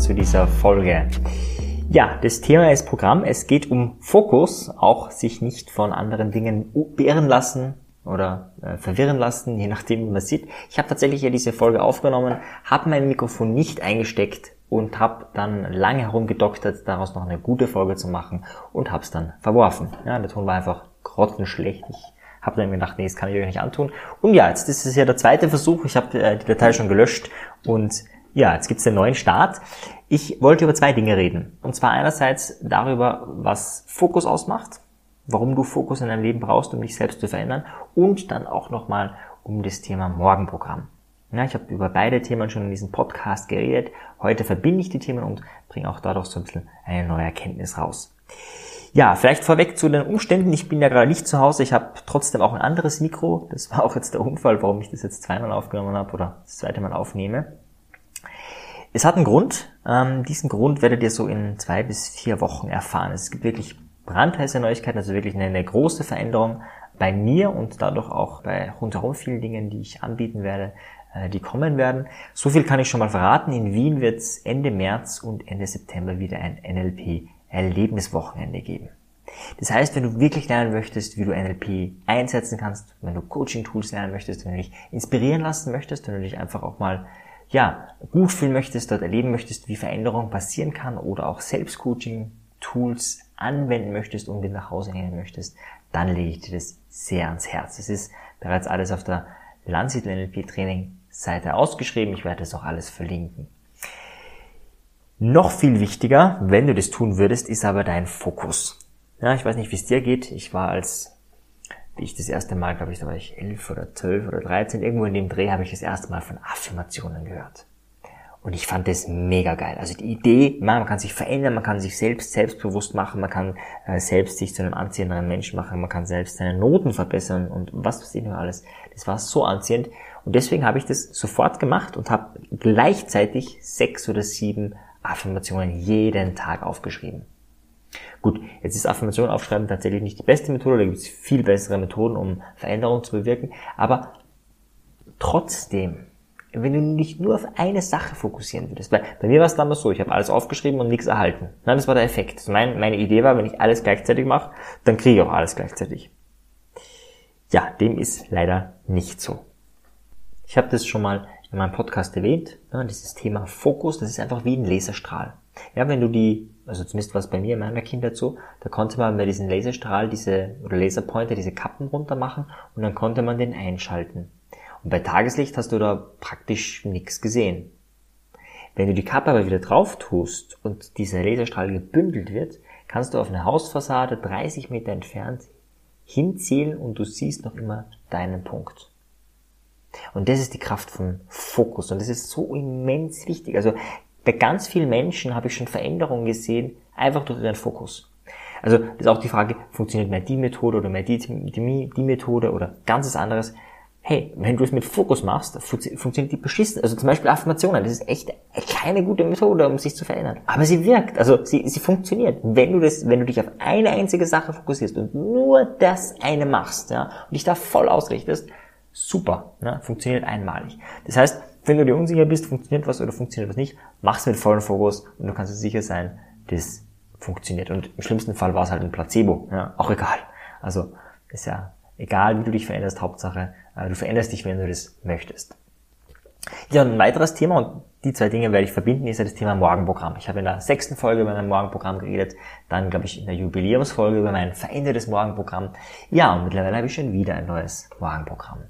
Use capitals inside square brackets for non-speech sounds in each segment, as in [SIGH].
zu dieser Folge. Ja, das Thema ist Programm. Es geht um Fokus, auch sich nicht von anderen Dingen beirren lassen oder äh, verwirren lassen, [LAUGHS] je nachdem, wie man sieht. Ich habe tatsächlich ja diese Folge aufgenommen, habe mein Mikrofon nicht eingesteckt und habe dann lange herumgedoktert, daraus noch eine gute Folge zu machen und habe es dann verworfen. Ja, der Ton war einfach grottenschlecht. Ich habe dann gedacht, nee, das kann ich euch nicht antun. Und ja, jetzt ist es ja der zweite Versuch. Ich habe äh, die Datei schon gelöscht und ja, jetzt gibt's den neuen Start. Ich wollte über zwei Dinge reden. Und zwar einerseits darüber, was Fokus ausmacht, warum du Fokus in deinem Leben brauchst, um dich selbst zu verändern. Und dann auch nochmal um das Thema Morgenprogramm. Ja, ich habe über beide Themen schon in diesem Podcast geredet. Heute verbinde ich die Themen und bringe auch dadurch so ein bisschen eine neue Erkenntnis raus. Ja, vielleicht vorweg zu den Umständen. Ich bin ja gerade nicht zu Hause. Ich habe trotzdem auch ein anderes Mikro. Das war auch jetzt der Unfall, warum ich das jetzt zweimal aufgenommen habe oder das zweite Mal aufnehme. Es hat einen Grund. Ähm, diesen Grund werdet ihr so in zwei bis vier Wochen erfahren. Es gibt wirklich brandheiße Neuigkeiten, also wirklich eine, eine große Veränderung bei mir und dadurch auch bei rundherum vielen Dingen, die ich anbieten werde, äh, die kommen werden. So viel kann ich schon mal verraten. In Wien wird es Ende März und Ende September wieder ein NLP-Erlebniswochenende geben. Das heißt, wenn du wirklich lernen möchtest, wie du NLP einsetzen kannst, wenn du Coaching-Tools lernen möchtest, wenn du dich inspirieren lassen möchtest, wenn du dich einfach auch mal ja, gut fühlen möchtest, dort erleben möchtest, wie Veränderung passieren kann oder auch Selbstcoaching-Tools anwenden möchtest und mit nach Hause nehmen möchtest, dann lege ich dir das sehr ans Herz. Es ist bereits alles auf der Landsiedler NLP Training Seite ausgeschrieben. Ich werde das auch alles verlinken. Noch viel wichtiger, wenn du das tun würdest, ist aber dein Fokus. Ja, ich weiß nicht, wie es dir geht. Ich war als wie ich das erste Mal, glaube ich, da war ich elf oder zwölf oder dreizehn, irgendwo in dem Dreh habe ich das erste Mal von Affirmationen gehört. Und ich fand das mega geil. Also die Idee, man kann sich verändern, man kann sich selbst selbstbewusst machen, man kann äh, selbst sich zu einem anziehenderen Menschen machen, man kann selbst seine Noten verbessern und was weiß ich noch alles. Das war so anziehend. Und deswegen habe ich das sofort gemacht und habe gleichzeitig sechs oder sieben Affirmationen jeden Tag aufgeschrieben. Gut, jetzt ist Affirmation aufschreiben tatsächlich nicht die beste Methode, da gibt es viel bessere Methoden, um Veränderungen zu bewirken, aber trotzdem, wenn du dich nur auf eine Sache fokussieren würdest, weil bei mir war es damals so, ich habe alles aufgeschrieben und nichts erhalten. Nein, das war der Effekt. Also mein, meine Idee war, wenn ich alles gleichzeitig mache, dann kriege ich auch alles gleichzeitig. Ja, dem ist leider nicht so. Ich habe das schon mal in meinem Podcast erwähnt, ne, dieses Thema Fokus, das ist einfach wie ein Laserstrahl. Ja, wenn du die, also zumindest was bei mir in meiner Kindheit so, da konnte man bei diesem Laserstrahl diese, oder Laserpointer diese Kappen runter machen und dann konnte man den einschalten. Und bei Tageslicht hast du da praktisch nichts gesehen. Wenn du die Kappe aber wieder drauf tust und dieser Laserstrahl gebündelt wird, kannst du auf eine Hausfassade 30 Meter entfernt hinzählen und du siehst noch immer deinen Punkt. Und das ist die Kraft von Fokus und das ist so immens wichtig. Also bei ganz vielen Menschen habe ich schon Veränderungen gesehen, einfach durch ihren Fokus. Also das ist auch die Frage, funktioniert mehr die Methode oder mehr die, die, die Methode oder ganzes anderes. Hey, wenn du es mit Fokus machst, funktioniert die beschissen. Also zum Beispiel Affirmationen, das ist echt keine gute Methode, um sich zu verändern. Aber sie wirkt, also sie, sie funktioniert. Wenn du das, wenn du dich auf eine einzige Sache fokussierst und nur das eine machst, ja, und dich da voll ausrichtest, super, ne, funktioniert einmalig. Das heißt, wenn du dir unsicher bist, funktioniert was oder funktioniert was nicht, mach's mit vollem Fokus und du kannst dir sicher sein, das funktioniert. Und im schlimmsten Fall war es halt ein Placebo, ja, auch egal. Also ist ja egal, wie du dich veränderst, Hauptsache, äh, du veränderst dich, wenn du das möchtest. Ja, ein weiteres Thema, und die zwei Dinge werde ich verbinden, ist ja das Thema Morgenprogramm. Ich habe in der sechsten Folge über mein Morgenprogramm geredet, dann, glaube ich, in der Jubiläumsfolge über mein verändertes Morgenprogramm. Ja, und mittlerweile habe ich schon wieder ein neues Morgenprogramm.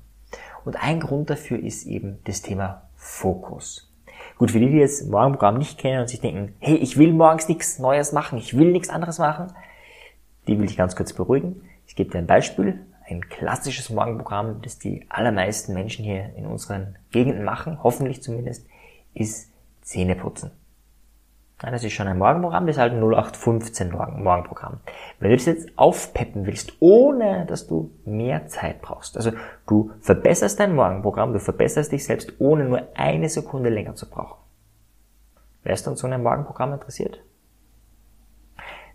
Und ein Grund dafür ist eben das Thema Fokus. Gut, für die, die jetzt Morgenprogramm nicht kennen und sich denken, hey, ich will morgens nichts Neues machen, ich will nichts anderes machen, die will ich ganz kurz beruhigen. Ich gebe dir ein Beispiel, ein klassisches Morgenprogramm, das die allermeisten Menschen hier in unseren Gegenden machen, hoffentlich zumindest, ist Zähneputzen. Ja, das ist schon ein Morgenprogramm, das ist halt ein 0815 Morgenprogramm. Wenn du das jetzt aufpeppen willst, ohne dass du mehr Zeit brauchst, also du verbesserst dein Morgenprogramm, du verbesserst dich selbst, ohne nur eine Sekunde länger zu brauchen. Wärst du an so einem Morgenprogramm interessiert?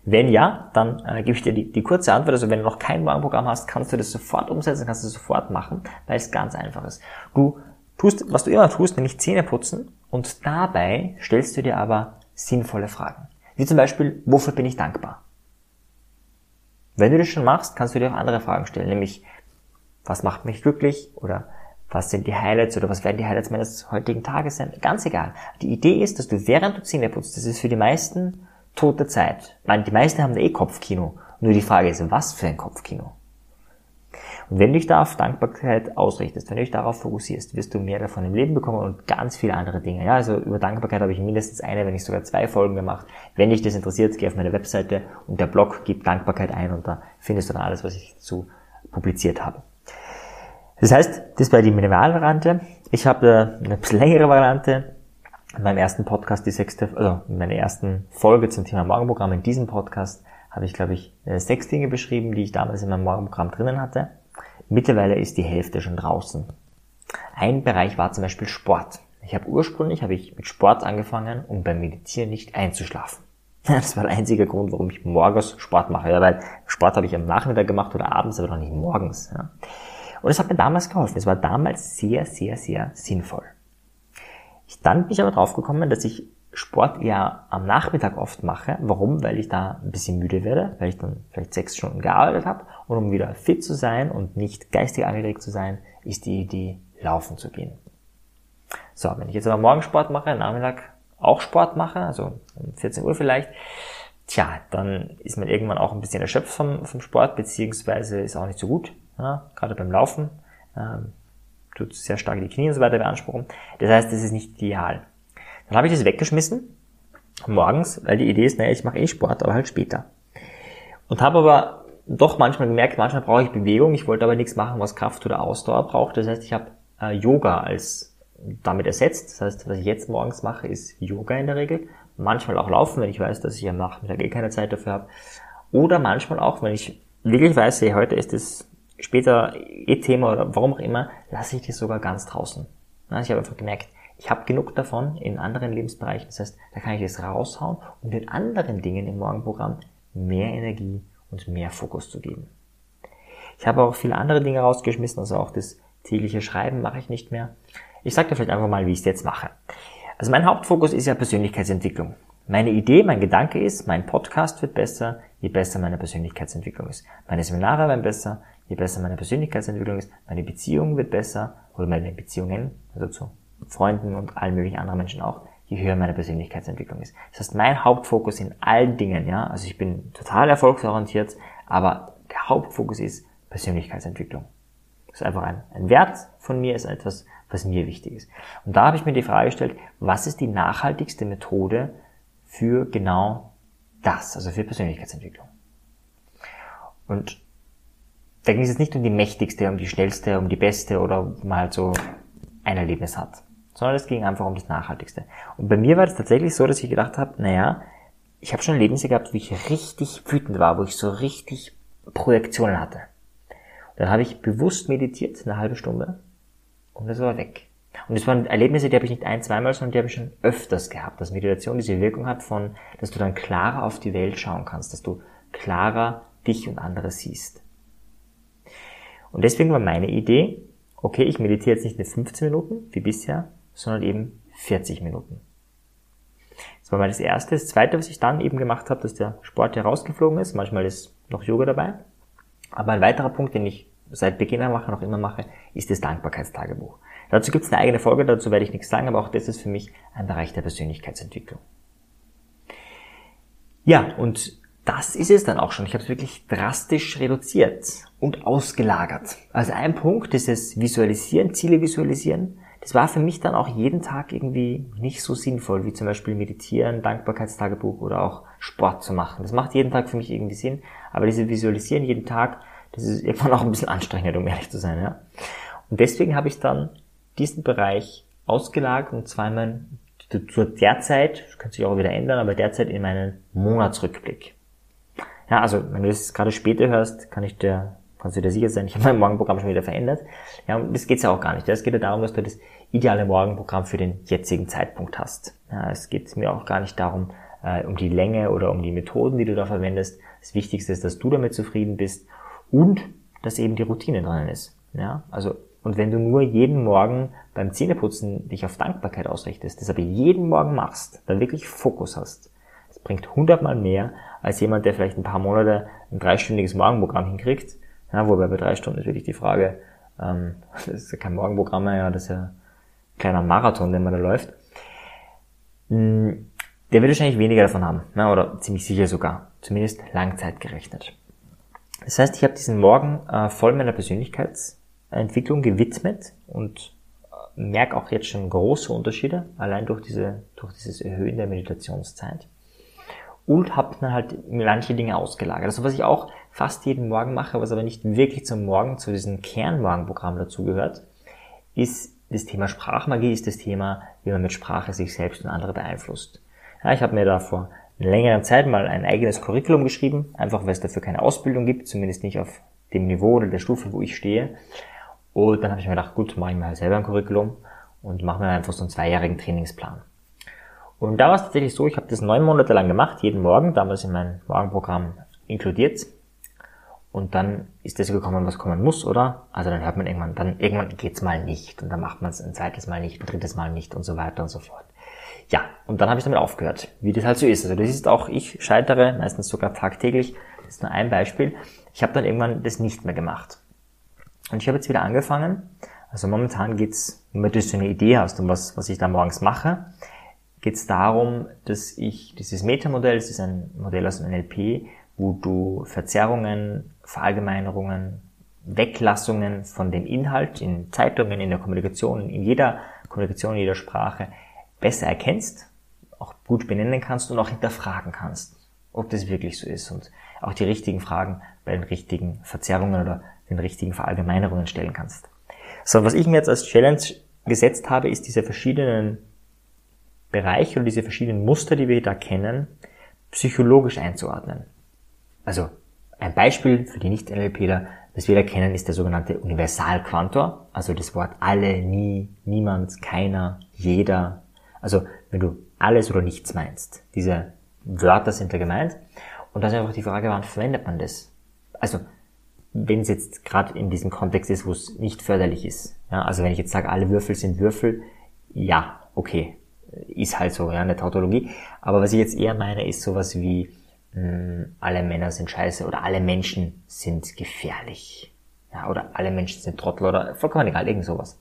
Wenn ja, dann äh, gebe ich dir die, die kurze Antwort. Also wenn du noch kein Morgenprogramm hast, kannst du das sofort umsetzen, kannst du das sofort machen, weil es ganz einfach ist. Du tust, was du immer tust, nämlich Zähne putzen Und dabei stellst du dir aber sinnvolle Fragen. Wie zum Beispiel, wofür bin ich dankbar? Wenn du das schon machst, kannst du dir auch andere Fragen stellen, nämlich, was macht mich glücklich? Oder was sind die Highlights oder was werden die Highlights meines heutigen Tages sein? Ganz egal. Die Idee ist, dass du während du Zähne putzt, das ist für die meisten tote Zeit. Ich meine, die meisten haben eh Kopfkino. Nur die Frage ist, was für ein Kopfkino? Wenn du dich da auf Dankbarkeit ausrichtest, wenn du dich darauf fokussierst, wirst du mehr davon im Leben bekommen und ganz viele andere Dinge. Ja, also über Dankbarkeit habe ich mindestens eine, wenn nicht sogar zwei Folgen gemacht. Wenn dich das interessiert, geh auf meine Webseite und der Blog gibt Dankbarkeit ein und da findest du dann alles, was ich dazu publiziert habe. Das heißt, das war die Minimalvariante. Ich habe eine bisschen längere Variante. In meinem ersten Podcast, die sechste, also in meiner ersten Folge zum Thema Morgenprogramm in diesem Podcast habe ich, glaube ich, äh, sechs Dinge beschrieben, die ich damals in meinem Morgenprogramm drinnen hatte. Mittlerweile ist die Hälfte schon draußen. Ein Bereich war zum Beispiel Sport. Ich habe ursprünglich habe ich mit Sport angefangen, um beim Meditieren nicht einzuschlafen. [LAUGHS] Das war der einzige Grund, warum ich morgens Sport mache. Ja, weil Sport habe ich am Nachmittag gemacht oder abends, aber noch nicht morgens. Ja. Und es hat mir damals geholfen. Es war damals sehr, sehr, sehr sinnvoll. Ich dann bin ich aber drauf gekommen, dass ich Sport eher am Nachmittag oft mache. Warum? Weil ich da ein bisschen müde werde, weil ich dann vielleicht sechs Stunden gearbeitet habe. Und um wieder fit zu sein und nicht geistig angeregt zu sein, ist die Idee, laufen zu gehen. So, wenn ich jetzt aber morgen Sport mache, Nachmittag auch Sport mache, also um 14 Uhr vielleicht, tja, dann ist man irgendwann auch ein bisschen erschöpft vom, vom Sport, beziehungsweise ist auch nicht so gut, ja, gerade beim Laufen, ähm, tut sehr stark die Knie und so weiter beanspruchen. Das heißt, das ist nicht ideal. Dann habe ich das weggeschmissen, morgens, weil die Idee ist, naja, ich mache eh Sport, aber halt später. Und habe aber doch manchmal gemerkt, manchmal brauche ich Bewegung, ich wollte aber nichts machen, was Kraft oder Ausdauer braucht. Das heißt, ich habe äh, Yoga als damit ersetzt. Das heißt, was ich jetzt morgens mache, ist Yoga in der Regel. Manchmal auch Laufen, wenn ich weiß, dass ich am Nachmittag eh keine Zeit dafür habe. Oder manchmal auch, wenn ich wirklich weiß, hey, heute ist es später eh Thema oder warum auch immer, lasse ich das sogar ganz draußen. Ich habe einfach gemerkt, ich habe genug davon in anderen Lebensbereichen. Das heißt, da kann ich es raushauen und den anderen Dingen im Morgenprogramm mehr Energie und mehr Fokus zu geben. Ich habe auch viele andere Dinge rausgeschmissen, also auch das tägliche Schreiben mache ich nicht mehr. Ich sage dir vielleicht einfach mal, wie ich es jetzt mache. Also mein Hauptfokus ist ja Persönlichkeitsentwicklung. Meine Idee, mein Gedanke ist, mein Podcast wird besser, je besser meine Persönlichkeitsentwicklung ist. Meine Seminare werden besser, je besser meine Persönlichkeitsentwicklung ist. Meine Beziehung wird besser, oder meine Beziehungen, also zu Freunden und allen möglichen anderen Menschen auch, je höher meine Persönlichkeitsentwicklung ist. Das heißt, mein Hauptfokus in allen Dingen, ja, also ich bin total erfolgsorientiert, aber der Hauptfokus ist Persönlichkeitsentwicklung. Das ist einfach ein, ein Wert von mir, ist etwas, was mir wichtig ist. Und da habe ich mir die Frage gestellt, was ist die nachhaltigste Methode für genau das, also für Persönlichkeitsentwicklung? Und da ging es jetzt nicht um die mächtigste, um die schnellste, um die beste oder man halt so ein Erlebnis hat sondern es ging einfach um das Nachhaltigste. Und bei mir war es tatsächlich so, dass ich gedacht habe, naja, ich habe schon Erlebnisse gehabt, wo ich richtig wütend war, wo ich so richtig Projektionen hatte. Und dann habe ich bewusst meditiert, eine halbe Stunde, und das war weg. Und es waren Erlebnisse, die habe ich nicht ein, zweimal, sondern die habe ich schon öfters gehabt, dass Meditation diese Wirkung hat von, dass du dann klarer auf die Welt schauen kannst, dass du klarer dich und andere siehst. Und deswegen war meine Idee, okay, ich meditiere jetzt nicht nur 15 Minuten, wie bisher, sondern eben 40 Minuten. Das war mal das Erste. Das Zweite, was ich dann eben gemacht habe, dass der Sport herausgeflogen ist. Manchmal ist noch Yoga dabei. Aber ein weiterer Punkt, den ich seit Beginn an mache, noch immer mache, ist das Dankbarkeitstagebuch. Dazu gibt es eine eigene Folge, dazu werde ich nichts sagen, aber auch das ist für mich ein Bereich der Persönlichkeitsentwicklung. Ja, und das ist es dann auch schon. Ich habe es wirklich drastisch reduziert und ausgelagert. Also ein Punkt ist es Visualisieren, Ziele visualisieren das war für mich dann auch jeden Tag irgendwie nicht so sinnvoll, wie zum Beispiel meditieren, Dankbarkeitstagebuch oder auch Sport zu machen. Das macht jeden Tag für mich irgendwie Sinn, aber diese Visualisieren jeden Tag, das ist irgendwann auch ein bisschen anstrengend, um ehrlich zu sein. Ja? Und deswegen habe ich dann diesen Bereich ausgelagert und zwar in mein, zur derzeit, das könnte sich auch wieder ändern, aber derzeit in meinen Monatsrückblick. Ja, also wenn du das gerade später hörst, kann ich dir kannst du dir sicher sein, ich habe mein Morgenprogramm schon wieder verändert. Ja, und das geht's ja auch gar nicht. Es geht ja darum, dass du das ideale Morgenprogramm für den jetzigen Zeitpunkt hast. Ja, es geht mir auch gar nicht darum, äh, um die Länge oder um die Methoden, die du da verwendest. Das Wichtigste ist, dass du damit zufrieden bist und dass eben die Routine dran ist. Ja, also Und wenn du nur jeden Morgen beim Zähneputzen dich auf Dankbarkeit ausrichtest, das aber jeden Morgen machst, dann wirklich Fokus hast, das bringt hundertmal mehr als jemand, der vielleicht ein paar Monate ein dreistündiges Morgenprogramm hinkriegt. Ja, wobei bei drei Stunden ist wirklich die Frage, ähm, [LAUGHS] das ist ja kein Morgenprogramm mehr, ja, das ist ja ein kleiner Marathon, den man da läuft. Hm, der wird wahrscheinlich weniger davon haben, ja, oder ziemlich sicher sogar, zumindest langzeitgerechnet. Das heißt, ich habe diesen Morgen äh, voll meiner Persönlichkeits Entwicklung gewidmet und äh, merke auch jetzt schon große Unterschiede, allein durch, diese, durch dieses Erhöhen der Meditationszeit. Und habe dann halt manche Dinge ausgelagert. Also was ich auch fast jeden Morgen mache, was aber nicht wirklich zum Morgen, zu diesem Kernmorgenprogramm dazugehört, ist das Thema Sprachmagie, ist das Thema, wie man mit Sprache sich selbst und andere beeinflusst. Ja, ich habe mir da vor längeren Zeit mal ein eigenes Curriculum geschrieben, einfach weil es dafür keine Ausbildung gibt, zumindest nicht auf dem Niveau oder der Stufe, wo ich stehe. Und dann habe ich mir gedacht, gut, mache ich mir halt selber ein Curriculum und mache mir einfach so einen zweijährigen Trainingsplan. Und da war es tatsächlich so, ich habe das neun Monate lang gemacht, jeden Morgen, damals in mein Morgenprogramm inkludiert. Und dann ist das gekommen, was kommen muss, oder? Also dann hört man irgendwann, dann irgendwann geht's mal nicht und dann macht man es ein zweites Mal nicht, ein drittes Mal nicht und so weiter und so fort. Ja, und dann habe ich damit aufgehört, wie das halt so ist. Also das ist auch, ich scheitere meistens sogar tagtäglich. Das ist nur ein Beispiel. Ich habe dann irgendwann das nicht mehr gemacht. Und ich habe jetzt wieder angefangen. Also momentan geht's, damit du so eine Idee hast, um was, was ich da morgens mache, geht's darum, dass ich dieses Metamodell, das ist ein Modell aus dem NLP, wo du Verzerrungen, Verallgemeinerungen, Weglassungen von dem Inhalt in Zeitungen, in der Kommunikation, in jeder Kommunikation, in jeder Sprache besser erkennst, auch gut benennen kannst und auch hinterfragen kannst, ob das wirklich so ist und auch die richtigen Fragen bei den richtigen Verzerrungen oder den richtigen Verallgemeinerungen stellen kannst. So, was ich mir jetzt als Challenge gesetzt habe, ist diese verschiedenen Bereiche oder diese verschiedenen Muster, die wir da kennen, psychologisch einzuordnen. Also ein Beispiel für die Nicht-NLPler, das wir da kennen, ist der sogenannte Universalquantor, also das Wort alle, nie, niemand, keiner, jeder. Also wenn du alles oder nichts meinst. Diese Wörter sind da gemeint. Und da ist einfach die Frage, wann verwendet man das? Also wenn es jetzt gerade in diesem Kontext ist, wo es nicht förderlich ist. Ja, also wenn ich jetzt sage, alle Würfel sind Würfel, ja, okay, ist halt so, ja, eine Tautologie. Aber was ich jetzt eher meine, ist sowas wie, mh, hm, alle Männer sind scheiße oder alle Menschen sind gefährlich. Ja, oder alle Menschen sind Trottel oder vollkommen egal, irgend sowas.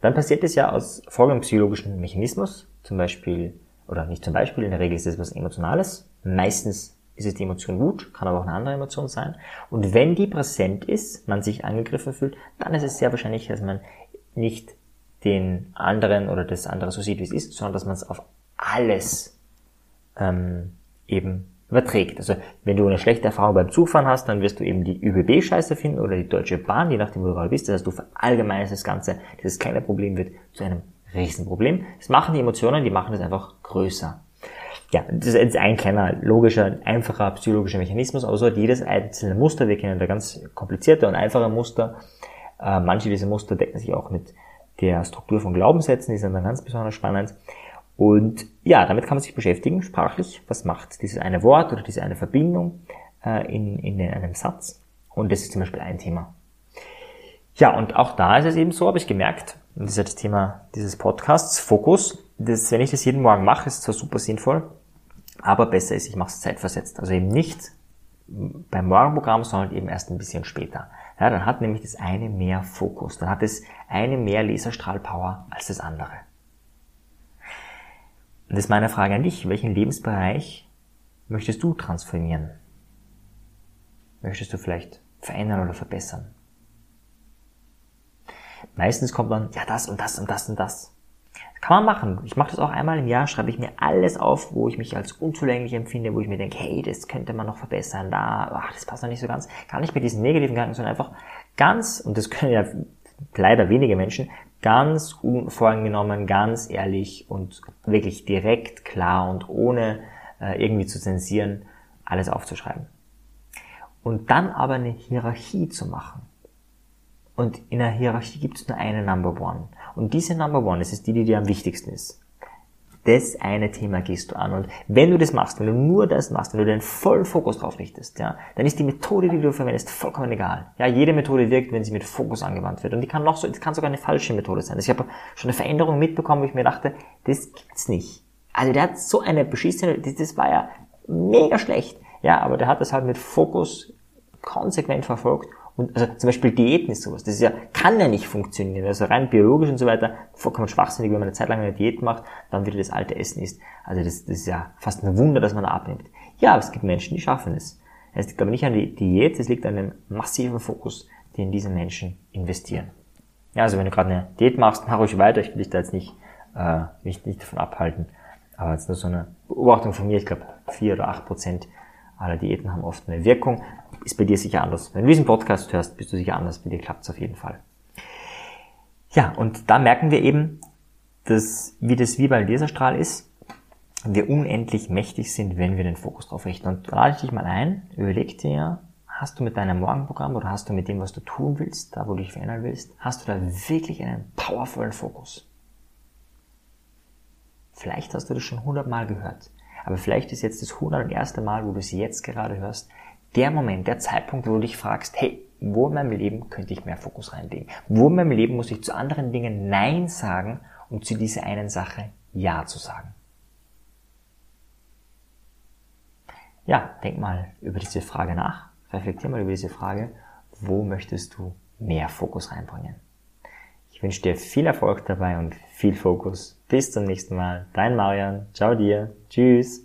Dann passiert es ja aus folgendem psychologischen Mechanismus, zum Beispiel, oder nicht zum Beispiel, in der Regel ist es was Emotionales, meistens ist es die Emotion Wut, kann aber auch eine andere Emotion sein. Und wenn die präsent ist, man sich angegriffen fühlt, dann ist es sehr wahrscheinlich, dass man nicht den anderen oder das andere so sieht, wie es ist, sondern dass man es auf alles ähm, eben überträgt. Also wenn du eine schlechte Erfahrung beim Zugfahren hast, dann wirst du eben die ÜBB scheiße finden oder die Deutsche Bahn, je nachdem, wo du gerade bist. Das heißt, du verallgemeinst das Ganze, dieses kleine Problem wird zu einem Riesenproblem. Das machen die Emotionen, die machen es einfach größer ja, das ist ein kleiner, logischer, einfacher psychologischer Mechanismus, aber so hat jedes einzelne Muster, wir kennen da ganz komplizierte und einfache Muster. Äh, manche dieser Muster decken sich auch mit der Struktur von Glaubenssätzen, die sind dann ganz besonders spannend. Und ja, damit kann man sich beschäftigen, sprachlich. Was macht dieses eine Wort oder diese eine Verbindung äh, in, in einem Satz? Und das ist zum Beispiel ein Thema. Ja, und auch da ist es eben so, habe ich gemerkt, und das ist ja das Thema dieses Podcasts, Fokus, das, wenn ich das jeden Morgen mache, ist zwar super sinnvoll, aber besser ist, ich mache es zeitversetzt. Also eben nicht beim Morgenprogramm, sondern eben erst ein bisschen später. Ja, dann hat nämlich das eine mehr Fokus, dann hat es eine mehr Laserstrahlpower als das andere. Und das ist meine Frage an dich. Welchen Lebensbereich möchtest du transformieren? Möchtest du vielleicht verändern oder verbessern? Meistens kommt dann, ja, das und das und das und das. Kann man machen. Ich mache das auch einmal im Jahr, schreibe ich mir alles auf, wo ich mich als unzulänglich empfinde, wo ich mir denke, hey, das könnte man noch verbessern, da, ach, das passt noch nicht so ganz. Gar nicht mit diesen negativen Gedanken, sondern einfach ganz, und das können ja leider wenige Menschen, ganz unvoreingenommen, ganz ehrlich und wirklich direkt, klar und ohne äh, irgendwie zu zensieren, alles aufzuschreiben. Und dann aber eine Hierarchie zu machen. Und in der Hierarchie gibt es nur eine Number One. Und diese Number One, das ist die, die dir am wichtigsten ist. Das eine Thema gehst du an. Und wenn du das machst, wenn du nur das machst, wenn du den vollen Fokus drauf richtest, ja, dann ist die Methode, die du verwendest, vollkommen egal. Ja, jede Methode wirkt, wenn sie mit Fokus angewandt wird. Und die kann noch so, das kann sogar eine falsche Methode sein. Also ich habe schon eine Veränderung mitbekommen, wo ich mir dachte, das gibt's nicht. Also der hat so eine beschissene, das, das war ja mega schlecht. Ja, aber der hat das halt mit Fokus konsequent verfolgt und also zum Beispiel Diäten ist sowas. Das ist ja, kann ja nicht funktionieren. Also rein biologisch und so weiter, vollkommen schwachsinnig, wenn man eine Zeit lang eine Diät macht, dann wieder das alte Essen isst. Also das, das ist ja fast ein Wunder, dass man abnimmt. Ja, aber es gibt Menschen, die schaffen es. Es liegt aber nicht an der Diät, es liegt an dem massiven Fokus, den diese Menschen investieren. Ja, also wenn du gerade eine Diät machst, mach ruhig weiter. Ich will dich da jetzt nicht, äh, nicht, nicht davon abhalten. Aber jetzt nur so eine Beobachtung von mir. Ich glaube, vier oder acht Prozent aller Diäten haben oft eine Wirkung ist bei dir sicher anders. Wenn du diesen Podcast hörst, bist du sicher anders. Bei dir klappt es auf jeden Fall. Ja, und da merken wir eben, dass, wie das wie bei Laserstrahl ist, wir unendlich mächtig sind, wenn wir den Fokus drauf richten. Und lade ich dich mal ein, überleg dir, hast du mit deinem Morgenprogramm oder hast du mit dem, was du tun willst, da wo du dich verändern willst, hast du da wirklich einen powervollen Fokus? Vielleicht hast du das schon hundertmal gehört, aber vielleicht ist jetzt das hunderterste Mal, wo du es jetzt gerade hörst, der Moment, der Zeitpunkt, wo du dich fragst, hey, wo in meinem Leben könnte ich mehr Fokus reinlegen? Wo in meinem Leben muss ich zu anderen Dingen Nein sagen, um zu dieser einen Sache Ja zu sagen? Ja, denk mal über diese Frage nach. Reflektier mal über diese Frage. Wo möchtest du mehr Fokus reinbringen? Ich wünsche dir viel Erfolg dabei und viel Fokus. Bis zum nächsten Mal. Dein Marian. Ciao dir. Tschüss.